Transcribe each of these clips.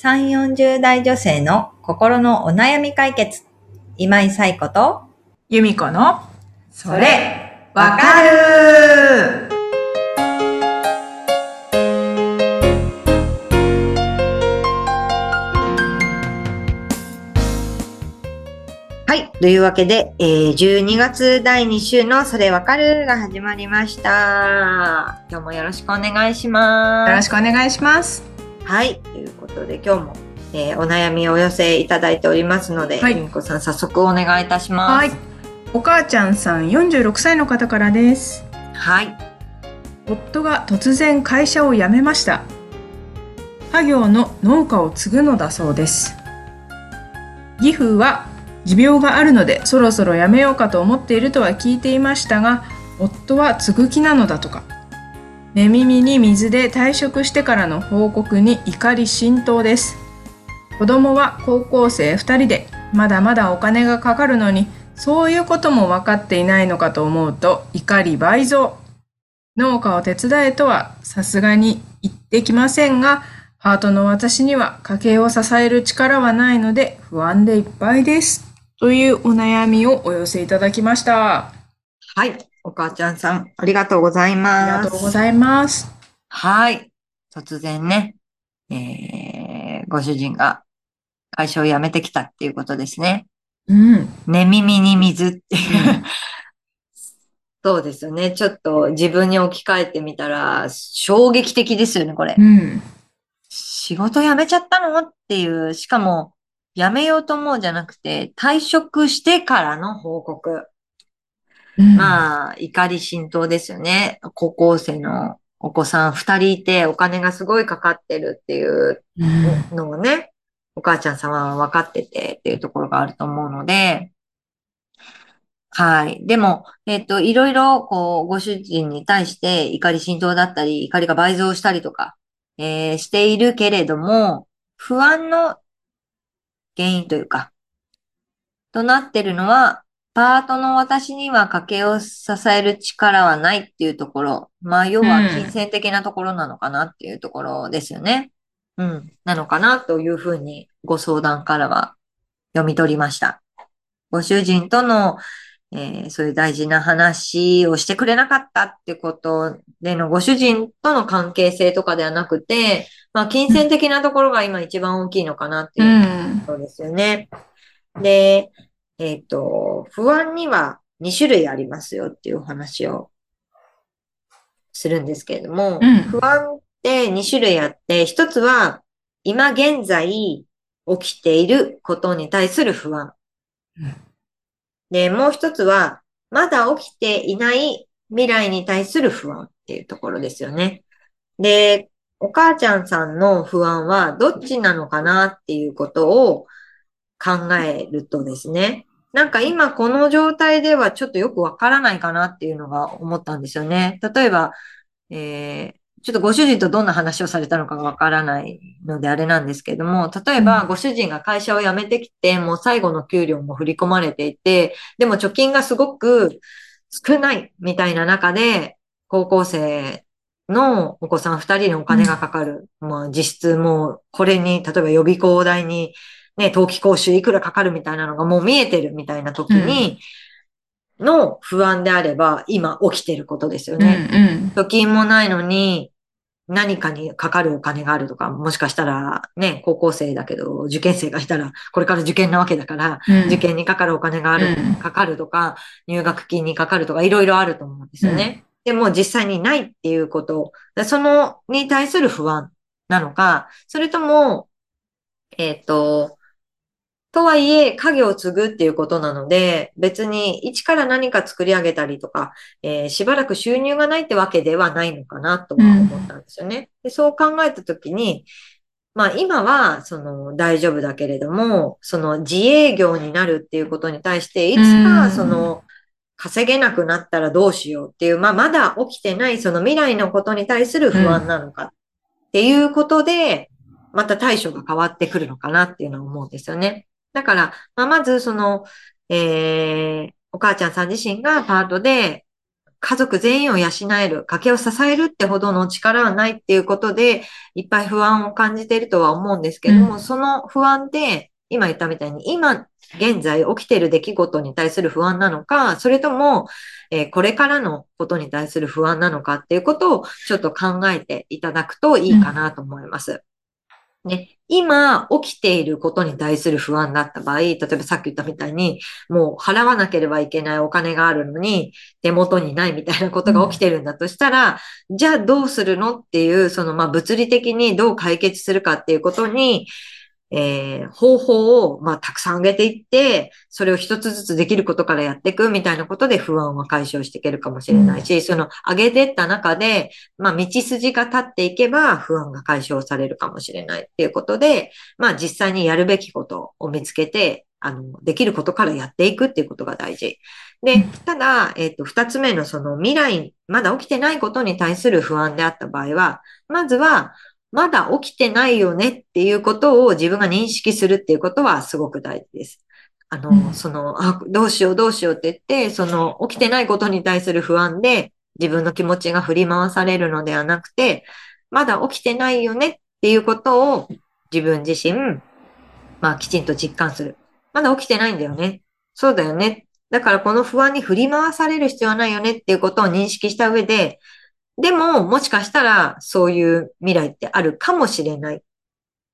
3、40代女性の心のお悩み解決。今井彩子と、由美子の、それ、わかるはい。というわけで、えー、12月第2週のそれわかるが始まりました。今日もよろしくお願いします。よろしくお願いします。はい。ということで、今日も、えーお悩みをお寄せいただいておりますので、はい由美子さん早速お願いいたします。はい。お母ちゃんさん46歳の方からです。はい。夫が突然会社を辞めました。家業の農家を継ぐのだそうです。義父は持病があるのでそろそろ辞めようかと思っているとは聞いていましたが、夫は継ぐ気なのだとか。寝耳に水で退職してからの報告に怒り心頭です。子供は高校生2人でまだまだお金がかかるのにそういうことも分かっていないのかと思うと怒り倍増。農家を手伝えとはさすがに言ってきませんが、パートの私には家計を支える力はないので不安でいっぱいです。というお悩みをお寄せいただきました。はい。お母ちゃんさん、ありがとうございります。がとうございます。はい。突然ね、えー、ご主人が会社を辞めてきたっていうことですね。うん。寝耳に水っていう。そうですよね。ちょっと自分に置き換えてみたら、衝撃的ですよね、これう。ん。仕事辞めちゃったの？っていう、しかも、辞めようと思うじゃなくて、退職してからの報告。うん、まあ、怒り心頭ですよね。高校生のお子さん二人いて、お金がすごいかかってるっていううん。のをね、お母ちゃん様は分かっててっていうところがあると思うので、はい。でも、えっと、いろいろ、こう、ご主人に対して怒り心頭だったり、怒りが倍増したりとか、えーしているけれども、不安の原因というか、となってるのは、パートの私には家計を支える力はないっていうところ。まあ、要はうん金銭的なところなのかなっていうところですよね。うん。なのかなというふうにご相談からは読み取りました。ご主人との、えーそういう大事な話をしてくれなかったってことでのご主人との関係性とかではなくて、まあ、金銭的なところが今一番大きいのかなってう。いうんそうですよね。で、えっ、と、不安には2種類ありますよっていうお話をするんですけれども、うん不安って2種類あって、一つは今現在起きていることに対する不安。うんで、もう一つはまだ起きていない未来に対する不安っていうところですよね。で、お母ちゃんさんの不安はどっちなのかなっていうことを考えるとですね、なんか今この状態ではちょっとよくわからないかなっていうのが思ったんですよね。例えば、えーちょっとご主人とどんな話をされたのかがわからないのであれなんですけども、例えばうんご主人が会社を辞めてきて、もう最後の給料も振り込まれていて、でも貯金がすごく少ないみたいな中で、高校生のお子さん二人のお金がかかる。まあ実質もうこれに、例えば予備校代にね、登記講習いくらかかるみたいなのがもう見えてるみたいな時に、の不安であれば今起きてることですようん。ね。貯金もないのに何かにかかるお金があるとか、もしかしたらね、高校生だけど受験生がいたらこれから受験なわけだから、うん。受験にかかるお金がある、うんかかるとか、入学金にかかるとか、いろいろあると思うんですよね。でも実際にないっていうこと、そのに対する不安なのか、それとも、えっ、と、とはいえ、家業を継ぐっていうことなので、別に一から何か作り上げたりとか、えーしばらく収入がないってわけではないのかなとは思ったんですよね。でそう考えたときに、まあ今はその大丈夫だけれども、その自営業になるっていうことに対して、いつうかんその稼げなくなったらどうしようっていう、まあまだ起きてないその未来のことに対する不安なのかっていうことで、また対処が変わってくるのかなっていうのは思うんですよね。だから、まあまずその、えー、お母ちゃんさん自身がパートで家族全員を養える、家計を支えるってほどの力はないっていうことで、いっぱい不安を感じているとは思うんですけども、うんその不安で、今言ったみたいに、今現在起きている出来事に対する不安なのか、それとも、えーこれからのことに対する不安なのかっていうことをちょっと考えていただくといいかなと思います。ね、今起きていることに対する不安だった場合、例えばさっき言ったみたいに、もう払わなければいけないお金があるのに、手元にないみたいなことが起きてるんだとしたら、じゃあどうするのっていう、そのまあ物理的にどう解決するかっていうことに、えー方法を、まあ、たくさん上げていって、それを一つずつできることからやっていくみたいなことで不安は解消していけるかもしれないし、その上げていった中で、まあ、道筋が立っていけば不安が解消されるかもしれないっていうことで、まあ、実際にやるべきことを見つけて、あの、できることからやっていくっていうことが大事。で、ただ、えっ、と、二つ目のその未来、まだ起きてないことに対する不安であった場合は、まずは、まだ起きてないよねっていうことを自分が認識するっていうことはすごく大事です。あの、うんその、あ、どうしようどうしようって言って、その起きてないことに対する不安で自分の気持ちが振り回されるのではなくて、まだ起きてないよねっていうことを自分自身、まあきちんと実感する。まだ起きてないんだよね。そうだよね。だからこの不安に振り回される必要はないよねっていうことを認識した上で、でも、もしかしたら、そういう未来ってあるかもしれない。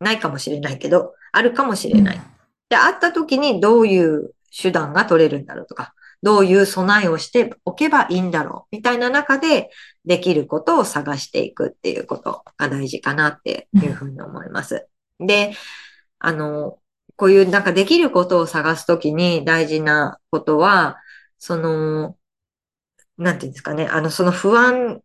ないかもしれないけど、あるかもしれない。で、あった時にどういう手段が取れるんだろうとか、どういう備えをしておけばいいんだろう、みたいな中で、できることを探していくっていうことが大事かなっていうふうに思います。で、あの、こういうなんかできることを探すときに大事なことは、その、なんていうんですかね、あの、その不安、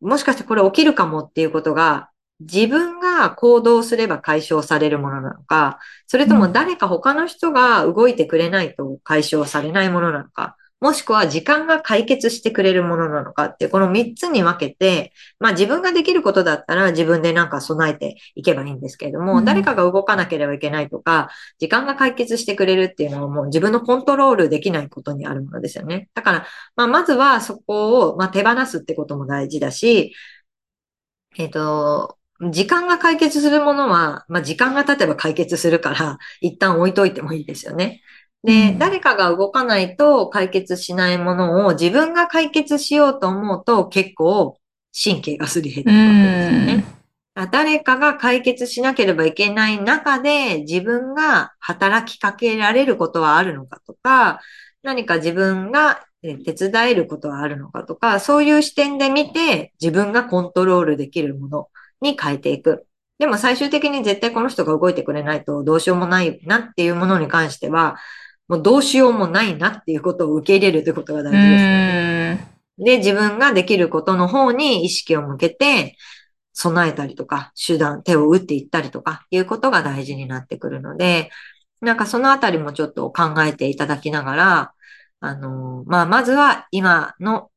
もしかしてこれ起きるかもっていうことが、自分が行動すれば解消されるものなのか、それとも誰か他の人が動いてくれないと解消されないものなのか、もしくは時間が解決してくれるものなのかって、この3つに分けて、まあ自分ができることだったら自分でなんか備えていけばいいんですけれども、うん誰かが動かなければいけないとか、時間が解決してくれるっていうのはもう自分のコントロールできないことにあるものですよね。だから、まあまずはそこを、まあ、手放すってことも大事だし、えっ、と、時間が解決するものは、まあ時間が経てば解決するから、一旦置いといてもいいですよね。で、うん誰かが動かないと解決しないものを自分が解決しようと思うと結構神経がすり減ってういくわけですよね。ん。誰かが解決しなければいけない中で自分が働きかけられることはあるのかとか、何か自分がえ手伝えることはあるのかとか、そういう視点で見て自分がコントロールできるものに変えていく。でも最終的に絶対この人が動いてくれないとどうしようもないなっていうものに関しては、もうどうしようもないなっていうことを受け入れるということが大う事ですよね。ん。で、自分ができることの方に意識を向けて、備えたりとか、手段、手を打っていったりとか、いうことが大事になってくるので、なんかそのあたりもちょっと考えていただきながら、あの、まあ、まずは今の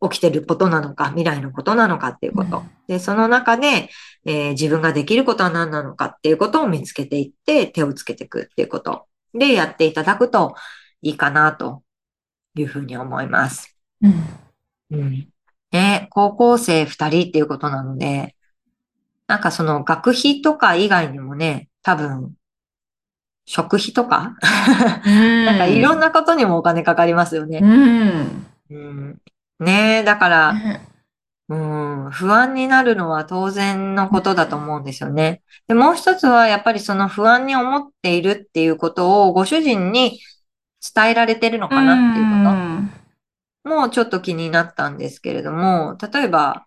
起きてることなのか、未来のことなのかっていうこと。で、その中で、えー自分ができることは何なのかっていうことを見つけていって、手をつけていくっていうことでやっていただくといいかなというふうに思います。うん。うん。ね、高校生二人っていうことなので、なんかその学費とか以外にもね、多分、食費とか、なんかいろんなことにもお金かかりますようね。ん。うん。ねだから、ねうん、不安になるのは当然のことだと思うんですよね。で、もう一つはやっぱりその不安に思っているっていうことをご主人に伝えられてるのかなっていうこと。もうちょっと気になったんですけれども、例えば、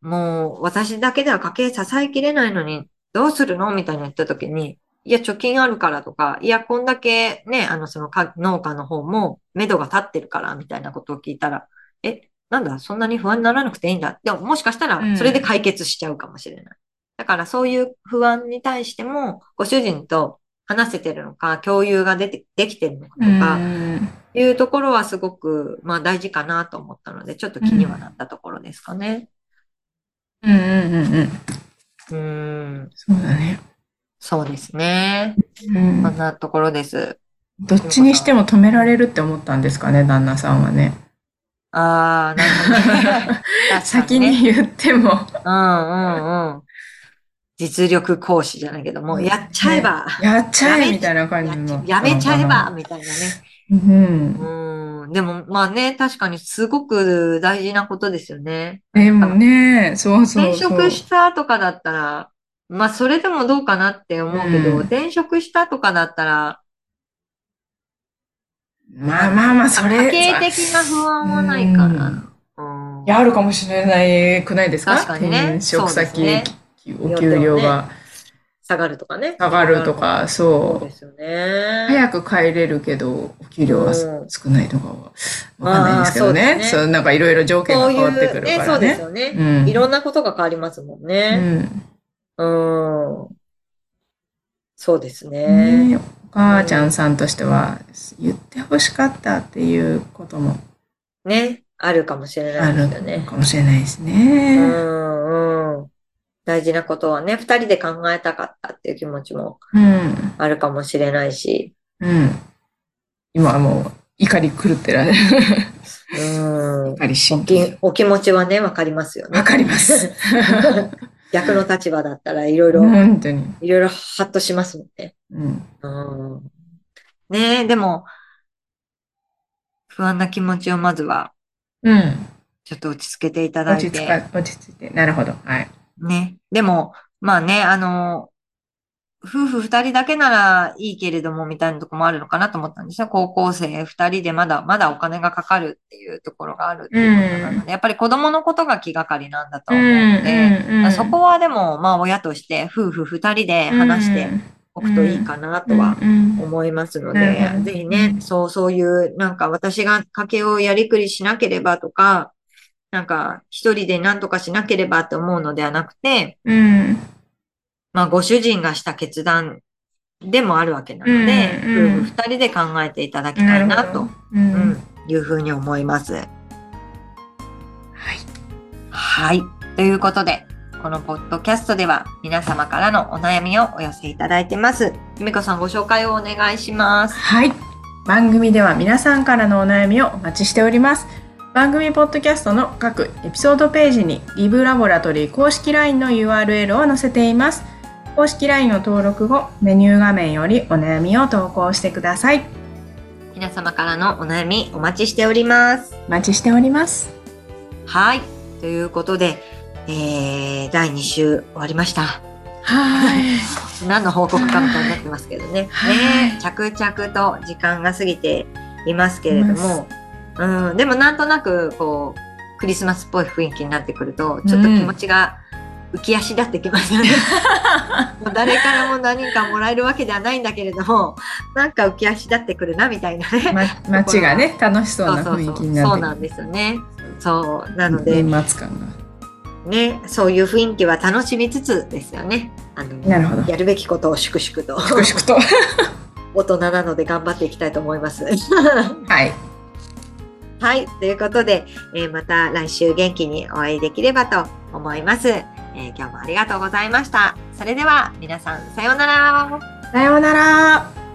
もう私だけでは家計支えきれないのにどうするのみたいな言った時に、いや、貯金あるからとか、いや、こんだけね、あの、そのか農家の方も目処が立ってるから、みたいなことを聞いたら、え、なんだ、そんなに不安にならなくていいんだ。でも、もしかしたら、それで解決しちゃうかもしれない。だから、そういう不安に対しても、ご主人と話せてるのか、共有が出て、できてるのかとか、うんいうところはすごく、まあ大事かなと思ったので、ちょっと気にはなったところですかね。うんうんうんうん。うーん、そうだね。そうですね。うんそんなところです。どっちにしても止められるって思ったんですかね、旦那さんはね。ああ、なるほど ね。先ねに言っても、うんうんうん。実力行使じゃないけど、もうやっちゃえば、やっちゃえみたいな感やじの。やめちゃえば、みたいなね。うん。うん。でも、まあね、確かにすごく大事なことですよね。でもね、そうそう転。職したとかだったら、まあそれでもどうかなって思うけど、うん転職したとかだったら、まあまあまあ、それ。家計的な不安はないかな。うんいや、あるかもしれないくないですか？確かにね転職先、でお給料が下がるとかね。下がるとか、そうそうで。すよね。早く帰れるけど、お給料はうん少ないとかは、わかんないですけどね。まあそうねなんかいろいろ条件が変わってくう、ね、るからね。そうですよね。うんいろんなことが変わりますもんうね。ん。うん。そうですね。ねお母ちゃんさんとしては、言ってほしかったっていうこともね。あるかもしれなあるいですよね。かもしれないですうね。んうん。大事なことはね、二人で考えたかったっていう気持ちもうん。あるかもしれないし。うん。今はもう怒り狂ってられる。うん。怒りお神経。きお気持ちはね、わかりますよねわ。かります。逆の立場だったらいろいろ、本当に。いろいろハッとしますもんね。うん。うん。ねえ、でも、不安な気持ちをまずは、うん。ちょっと落ち着けていただいて。落ち着か、落ち着いて。なるほど。はい。ね。でも、まあね、あの、夫婦二人だけならいいけれども、みたいなとこもあるのかなと思ったんですよ。高校生二人でまだ、まだお金がかかるっていうところがあるっていうことなので、やっぱり子供のことが気がかりなんだと思うので、うんうんそこはでも、まあ親として夫婦二人で話しておくといいかなとはうん思いますのでぜひね、そう、そういう、なんか私が家計をやりくりしなければとか、なんか一人で何とかしなければって思うのではなくて、うん。まあご主人がした決断でもあるわけなので、うんうん夫婦二人で考えていただきたいなと、う。うんん、いうふうに思います。はい。はい。ということで、このポッドキャストでは皆様からのお悩みをお寄せいただいてます。ゆめこさんご紹介をお願いします。はい。番組では皆さんからのお悩みをお待ちしております。番組ポッドキャストの各エピソードページにリブラボラトリー公式 LINE の URL を載せています。公式 LINE を登録後、メニュー画面よりお悩みを投稿してください。皆様からのお悩みお待ちしております。お待ちしております。はい。ということで、えー、第2週終わりました。はい。何の報告かみたいになってますけどね。はいね着々と時間が過ぎていますけれども、うん、でもなんとなく、こう、クリスマスっぽい雰囲気になってくると、ちょっと気持ちが浮き足立ってきますよね。もう誰からも何かもらえるわけではないんだけれども、なんか浮き足立ってくるな、みたいなね。ま、街がね、楽しそうな雰囲気になってそうなんですよね。そう。なので、年末感が。ね、そういう雰囲気は楽しみつつですよね。あの、なるほど。やるべきことを粛々と、粛々と。大人なので頑張っていきたいと思います。はい。はい。ということで、えーまた来週元気にお会いできればと思います、えー今日もありがとうございました。それでは皆さん、さようなら。さようなら。